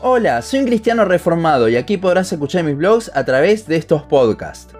Hola, soy un cristiano reformado y aquí podrás escuchar mis blogs a través de estos podcasts.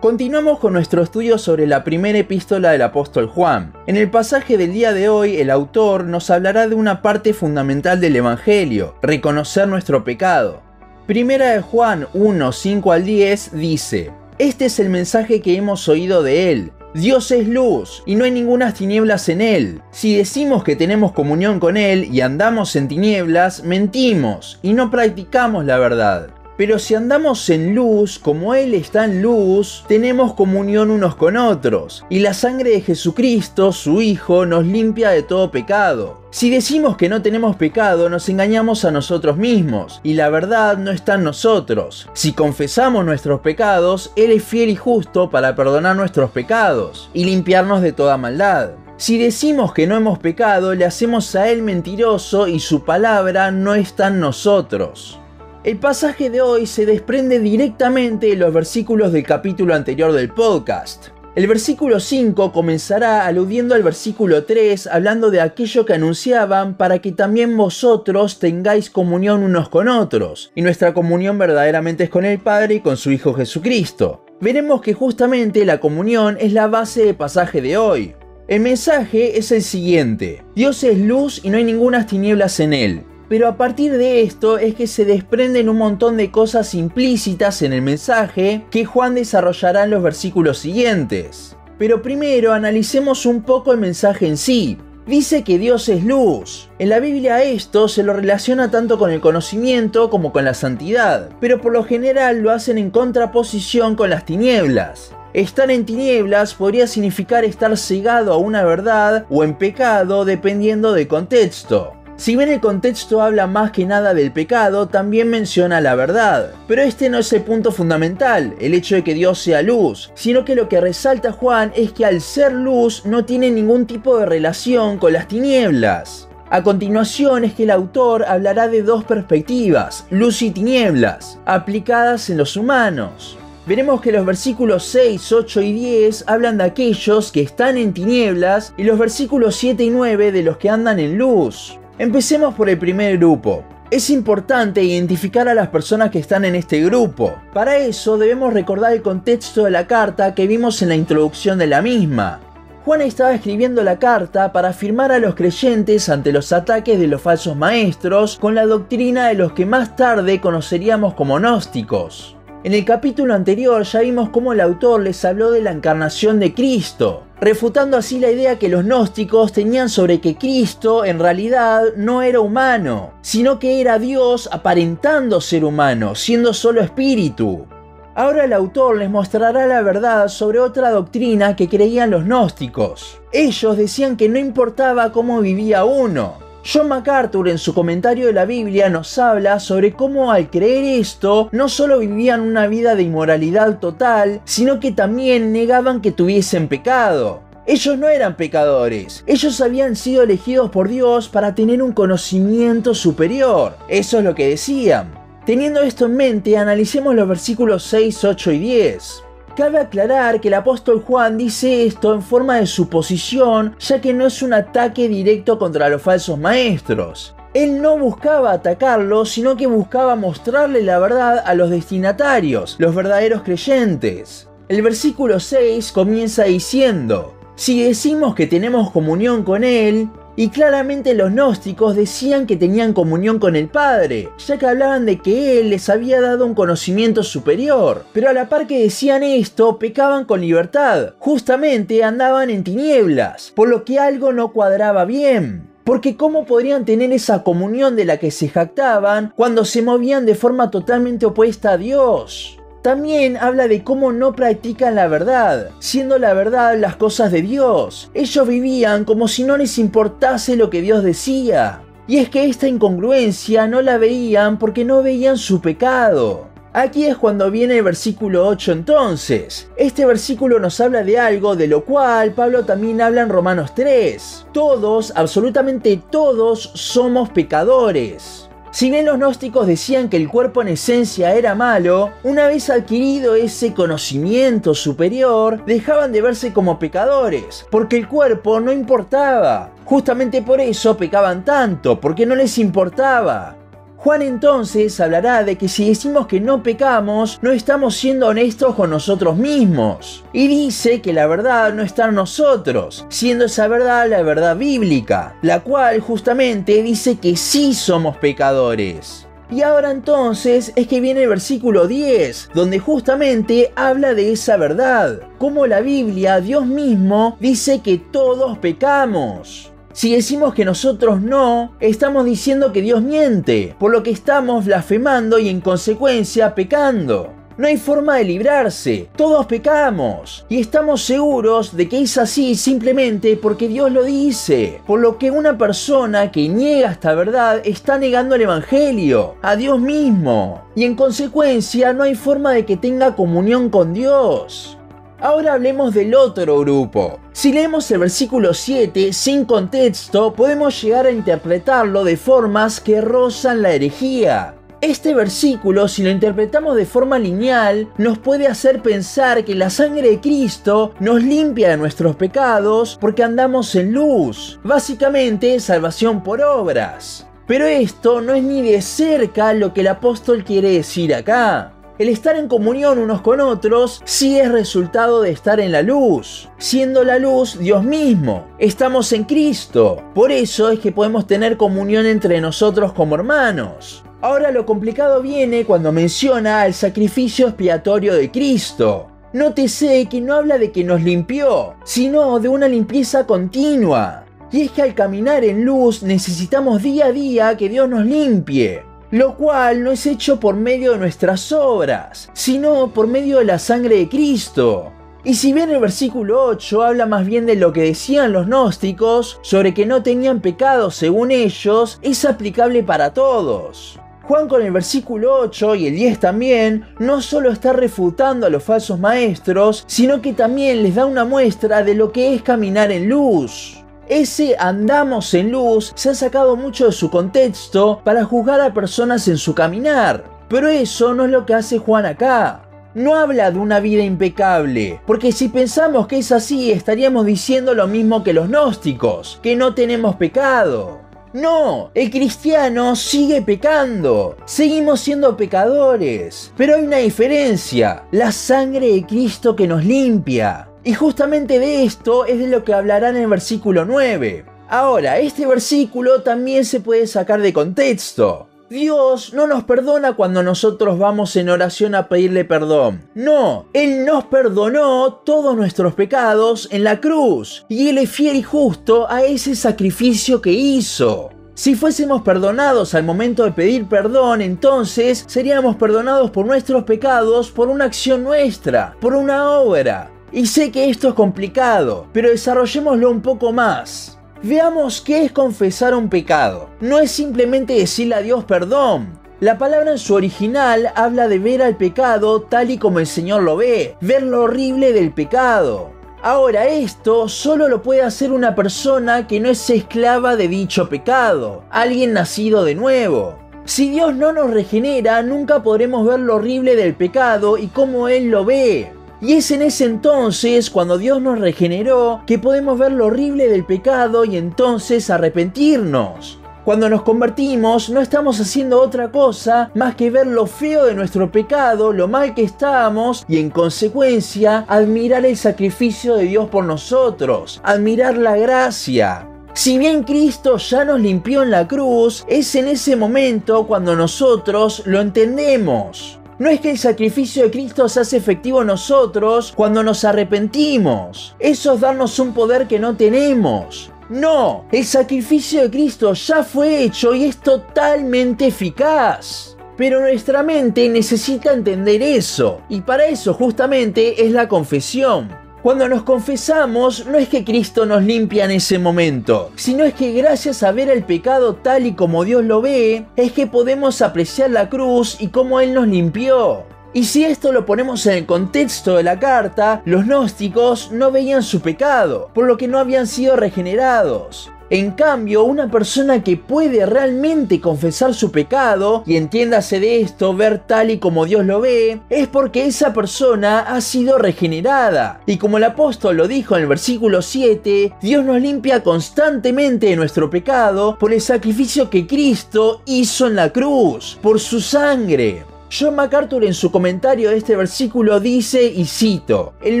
Continuamos con nuestro estudio sobre la primera epístola del apóstol Juan. En el pasaje del día de hoy, el autor nos hablará de una parte fundamental del Evangelio, reconocer nuestro pecado. Primera de Juan 1, 5 al 10 dice, Este es el mensaje que hemos oído de él Dios es luz y no hay ninguna tinieblas en Él. Si decimos que tenemos comunión con Él y andamos en tinieblas, mentimos y no practicamos la verdad. Pero si andamos en luz, como Él está en luz, tenemos comunión unos con otros, y la sangre de Jesucristo, su Hijo, nos limpia de todo pecado. Si decimos que no tenemos pecado, nos engañamos a nosotros mismos, y la verdad no está en nosotros. Si confesamos nuestros pecados, Él es fiel y justo para perdonar nuestros pecados, y limpiarnos de toda maldad. Si decimos que no hemos pecado, le hacemos a Él mentiroso y su palabra no está en nosotros. El pasaje de hoy se desprende directamente de los versículos del capítulo anterior del podcast. El versículo 5 comenzará aludiendo al versículo 3 hablando de aquello que anunciaban para que también vosotros tengáis comunión unos con otros, y nuestra comunión verdaderamente es con el Padre y con su Hijo Jesucristo. Veremos que justamente la comunión es la base del pasaje de hoy. El mensaje es el siguiente, Dios es luz y no hay ninguna tinieblas en él. Pero a partir de esto es que se desprenden un montón de cosas implícitas en el mensaje que Juan desarrollará en los versículos siguientes. Pero primero analicemos un poco el mensaje en sí. Dice que Dios es luz. En la Biblia esto se lo relaciona tanto con el conocimiento como con la santidad, pero por lo general lo hacen en contraposición con las tinieblas. Estar en tinieblas podría significar estar cegado a una verdad o en pecado dependiendo del contexto. Si bien el contexto habla más que nada del pecado, también menciona la verdad. Pero este no es el punto fundamental, el hecho de que Dios sea luz, sino que lo que resalta Juan es que al ser luz no tiene ningún tipo de relación con las tinieblas. A continuación es que el autor hablará de dos perspectivas, luz y tinieblas, aplicadas en los humanos. Veremos que los versículos 6, 8 y 10 hablan de aquellos que están en tinieblas y los versículos 7 y 9 de los que andan en luz. Empecemos por el primer grupo. Es importante identificar a las personas que están en este grupo. Para eso debemos recordar el contexto de la carta que vimos en la introducción de la misma. Juan estaba escribiendo la carta para afirmar a los creyentes ante los ataques de los falsos maestros con la doctrina de los que más tarde conoceríamos como gnósticos. En el capítulo anterior ya vimos cómo el autor les habló de la encarnación de Cristo, refutando así la idea que los gnósticos tenían sobre que Cristo en realidad no era humano, sino que era Dios aparentando ser humano, siendo solo espíritu. Ahora el autor les mostrará la verdad sobre otra doctrina que creían los gnósticos. Ellos decían que no importaba cómo vivía uno, John MacArthur en su comentario de la Biblia nos habla sobre cómo al creer esto no solo vivían una vida de inmoralidad total, sino que también negaban que tuviesen pecado. Ellos no eran pecadores, ellos habían sido elegidos por Dios para tener un conocimiento superior. Eso es lo que decían. Teniendo esto en mente, analicemos los versículos 6, 8 y 10. Cabe aclarar que el apóstol Juan dice esto en forma de suposición, ya que no es un ataque directo contra los falsos maestros. Él no buscaba atacarlos, sino que buscaba mostrarle la verdad a los destinatarios, los verdaderos creyentes. El versículo 6 comienza diciendo, si decimos que tenemos comunión con Él y claramente los gnósticos decían que tenían comunión con el Padre, ya que hablaban de que Él les había dado un conocimiento superior. Pero a la par que decían esto, pecaban con libertad. Justamente andaban en tinieblas, por lo que algo no cuadraba bien. Porque ¿cómo podrían tener esa comunión de la que se jactaban cuando se movían de forma totalmente opuesta a Dios? También habla de cómo no practican la verdad, siendo la verdad las cosas de Dios. Ellos vivían como si no les importase lo que Dios decía. Y es que esta incongruencia no la veían porque no veían su pecado. Aquí es cuando viene el versículo 8 entonces. Este versículo nos habla de algo de lo cual Pablo también habla en Romanos 3. Todos, absolutamente todos, somos pecadores. Si bien los gnósticos decían que el cuerpo en esencia era malo, una vez adquirido ese conocimiento superior, dejaban de verse como pecadores, porque el cuerpo no importaba. Justamente por eso pecaban tanto, porque no les importaba. Juan entonces hablará de que si decimos que no pecamos, no estamos siendo honestos con nosotros mismos. Y dice que la verdad no está en nosotros, siendo esa verdad la verdad bíblica, la cual justamente dice que sí somos pecadores. Y ahora entonces es que viene el versículo 10, donde justamente habla de esa verdad, como la Biblia, Dios mismo, dice que todos pecamos. Si decimos que nosotros no, estamos diciendo que Dios miente, por lo que estamos blasfemando y en consecuencia pecando. No hay forma de librarse, todos pecamos y estamos seguros de que es así simplemente porque Dios lo dice. Por lo que una persona que niega esta verdad está negando el Evangelio, a Dios mismo, y en consecuencia no hay forma de que tenga comunión con Dios. Ahora hablemos del otro grupo. Si leemos el versículo 7 sin contexto, podemos llegar a interpretarlo de formas que rozan la herejía. Este versículo, si lo interpretamos de forma lineal, nos puede hacer pensar que la sangre de Cristo nos limpia de nuestros pecados porque andamos en luz. Básicamente, salvación por obras. Pero esto no es ni de cerca lo que el apóstol quiere decir acá. El estar en comunión unos con otros sí es resultado de estar en la luz, siendo la luz Dios mismo. Estamos en Cristo. Por eso es que podemos tener comunión entre nosotros como hermanos. Ahora lo complicado viene cuando menciona el sacrificio expiatorio de Cristo. Nótese que no habla de que nos limpió, sino de una limpieza continua. Y es que al caminar en luz necesitamos día a día que Dios nos limpie lo cual no es hecho por medio de nuestras obras, sino por medio de la sangre de Cristo. Y si bien el versículo 8 habla más bien de lo que decían los gnósticos sobre que no tenían pecado según ellos, es aplicable para todos. Juan con el versículo 8 y el 10 también, no solo está refutando a los falsos maestros, sino que también les da una muestra de lo que es caminar en luz. Ese andamos en luz se ha sacado mucho de su contexto para juzgar a personas en su caminar. Pero eso no es lo que hace Juan acá. No habla de una vida impecable, porque si pensamos que es así estaríamos diciendo lo mismo que los gnósticos, que no tenemos pecado. No, el cristiano sigue pecando. Seguimos siendo pecadores. Pero hay una diferencia. La sangre de Cristo que nos limpia. Y justamente de esto es de lo que hablará en el versículo 9. Ahora, este versículo también se puede sacar de contexto. Dios no nos perdona cuando nosotros vamos en oración a pedirle perdón. No, Él nos perdonó todos nuestros pecados en la cruz. Y Él es fiel y justo a ese sacrificio que hizo. Si fuésemos perdonados al momento de pedir perdón, entonces seríamos perdonados por nuestros pecados por una acción nuestra, por una obra. Y sé que esto es complicado, pero desarrollémoslo un poco más. Veamos qué es confesar un pecado. No es simplemente decirle a Dios perdón. La palabra en su original habla de ver al pecado tal y como el Señor lo ve, ver lo horrible del pecado. Ahora esto solo lo puede hacer una persona que no es esclava de dicho pecado, alguien nacido de nuevo. Si Dios no nos regenera, nunca podremos ver lo horrible del pecado y cómo Él lo ve. Y es en ese entonces, cuando Dios nos regeneró, que podemos ver lo horrible del pecado y entonces arrepentirnos. Cuando nos convertimos no estamos haciendo otra cosa más que ver lo feo de nuestro pecado, lo mal que estábamos y en consecuencia admirar el sacrificio de Dios por nosotros, admirar la gracia. Si bien Cristo ya nos limpió en la cruz, es en ese momento cuando nosotros lo entendemos. No es que el sacrificio de Cristo se hace efectivo en nosotros cuando nos arrepentimos. Eso es darnos un poder que no tenemos. No, el sacrificio de Cristo ya fue hecho y es totalmente eficaz. Pero nuestra mente necesita entender eso, y para eso justamente es la confesión. Cuando nos confesamos, no es que Cristo nos limpia en ese momento, sino es que gracias a ver el pecado tal y como Dios lo ve, es que podemos apreciar la cruz y cómo Él nos limpió. Y si esto lo ponemos en el contexto de la carta, los gnósticos no veían su pecado, por lo que no habían sido regenerados. En cambio, una persona que puede realmente confesar su pecado, y entiéndase de esto, ver tal y como Dios lo ve, es porque esa persona ha sido regenerada. Y como el apóstol lo dijo en el versículo 7, Dios nos limpia constantemente de nuestro pecado por el sacrificio que Cristo hizo en la cruz, por su sangre. John MacArthur en su comentario de este versículo dice, y cito, en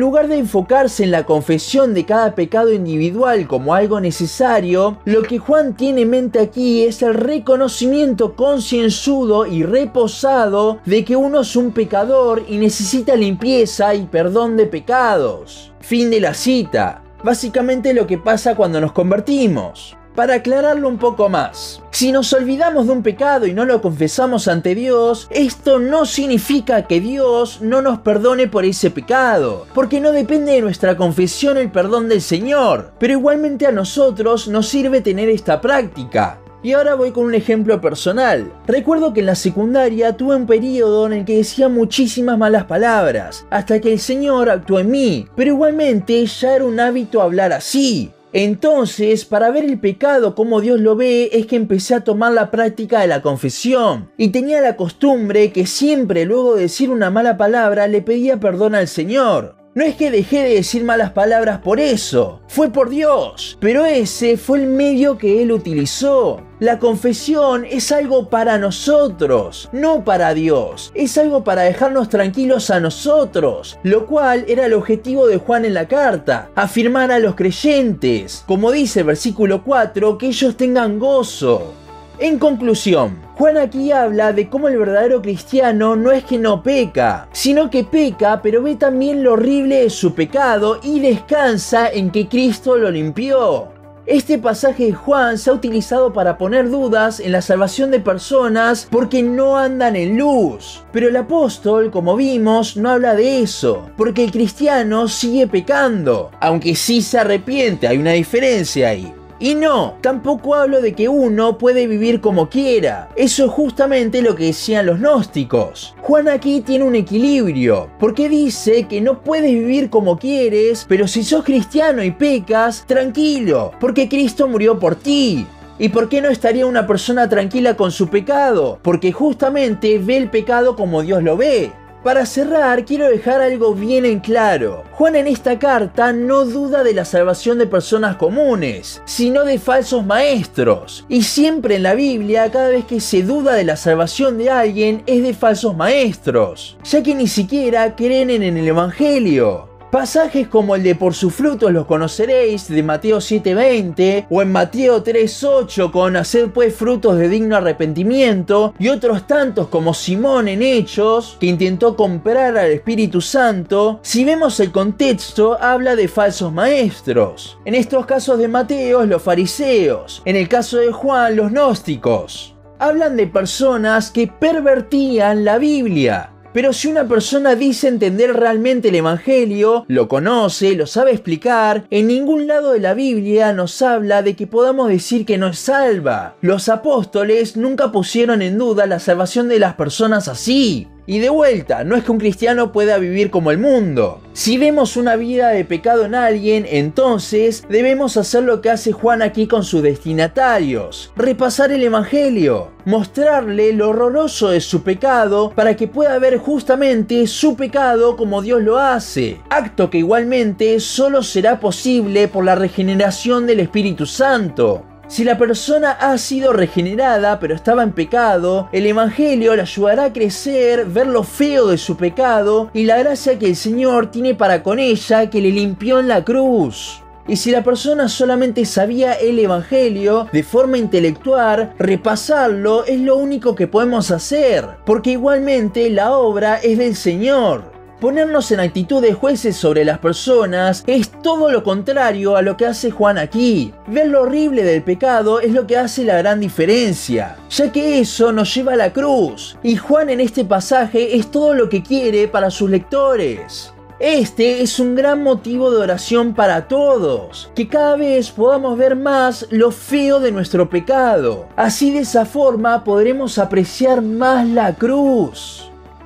lugar de enfocarse en la confesión de cada pecado individual como algo necesario, lo que Juan tiene en mente aquí es el reconocimiento concienzudo y reposado de que uno es un pecador y necesita limpieza y perdón de pecados. Fin de la cita. Básicamente lo que pasa cuando nos convertimos. Para aclararlo un poco más, si nos olvidamos de un pecado y no lo confesamos ante Dios, esto no significa que Dios no nos perdone por ese pecado, porque no depende de nuestra confesión el perdón del Señor, pero igualmente a nosotros nos sirve tener esta práctica. Y ahora voy con un ejemplo personal. Recuerdo que en la secundaria tuve un periodo en el que decía muchísimas malas palabras, hasta que el Señor actuó en mí, pero igualmente ya era un hábito hablar así. Entonces, para ver el pecado como Dios lo ve, es que empecé a tomar la práctica de la confesión. Y tenía la costumbre que siempre luego de decir una mala palabra le pedía perdón al Señor. No es que dejé de decir malas palabras por eso, fue por Dios, pero ese fue el medio que Él utilizó. La confesión es algo para nosotros, no para Dios, es algo para dejarnos tranquilos a nosotros, lo cual era el objetivo de Juan en la carta, afirmar a los creyentes, como dice el versículo 4, que ellos tengan gozo. En conclusión, Juan aquí habla de cómo el verdadero cristiano no es que no peca, sino que peca, pero ve también lo horrible de su pecado y descansa en que Cristo lo limpió. Este pasaje de Juan se ha utilizado para poner dudas en la salvación de personas porque no andan en luz. Pero el apóstol, como vimos, no habla de eso, porque el cristiano sigue pecando, aunque sí se arrepiente, hay una diferencia ahí. Y no, tampoco hablo de que uno puede vivir como quiera. Eso es justamente lo que decían los gnósticos. Juan aquí tiene un equilibrio, porque dice que no puedes vivir como quieres, pero si sos cristiano y pecas, tranquilo, porque Cristo murió por ti. ¿Y por qué no estaría una persona tranquila con su pecado? Porque justamente ve el pecado como Dios lo ve. Para cerrar, quiero dejar algo bien en claro. Juan en esta carta no duda de la salvación de personas comunes, sino de falsos maestros. Y siempre en la Biblia, cada vez que se duda de la salvación de alguien, es de falsos maestros, ya que ni siquiera creen en el Evangelio. Pasajes como el de por sus frutos los conoceréis de Mateo 7:20 o en Mateo 3:8 con hacer pues frutos de digno arrepentimiento y otros tantos como Simón en Hechos que intentó comprar al Espíritu Santo, si vemos el contexto habla de falsos maestros. En estos casos de Mateo los fariseos, en el caso de Juan los gnósticos. Hablan de personas que pervertían la Biblia pero si una persona dice entender realmente el Evangelio, lo conoce, lo sabe explicar, en ningún lado de la Biblia nos habla de que podamos decir que no es salva. Los apóstoles nunca pusieron en duda la salvación de las personas así. Y de vuelta, no es que un cristiano pueda vivir como el mundo. Si vemos una vida de pecado en alguien, entonces debemos hacer lo que hace Juan aquí con sus destinatarios, repasar el Evangelio, mostrarle lo horroroso de su pecado para que pueda ver justamente su pecado como Dios lo hace, acto que igualmente solo será posible por la regeneración del Espíritu Santo. Si la persona ha sido regenerada pero estaba en pecado, el Evangelio le ayudará a crecer, ver lo feo de su pecado y la gracia que el Señor tiene para con ella que le limpió en la cruz. Y si la persona solamente sabía el Evangelio de forma intelectual, repasarlo es lo único que podemos hacer, porque igualmente la obra es del Señor. Ponernos en actitud de jueces sobre las personas es todo lo contrario a lo que hace Juan aquí. Ver lo horrible del pecado es lo que hace la gran diferencia, ya que eso nos lleva a la cruz. Y Juan en este pasaje es todo lo que quiere para sus lectores. Este es un gran motivo de oración para todos, que cada vez podamos ver más lo feo de nuestro pecado. Así de esa forma podremos apreciar más la cruz.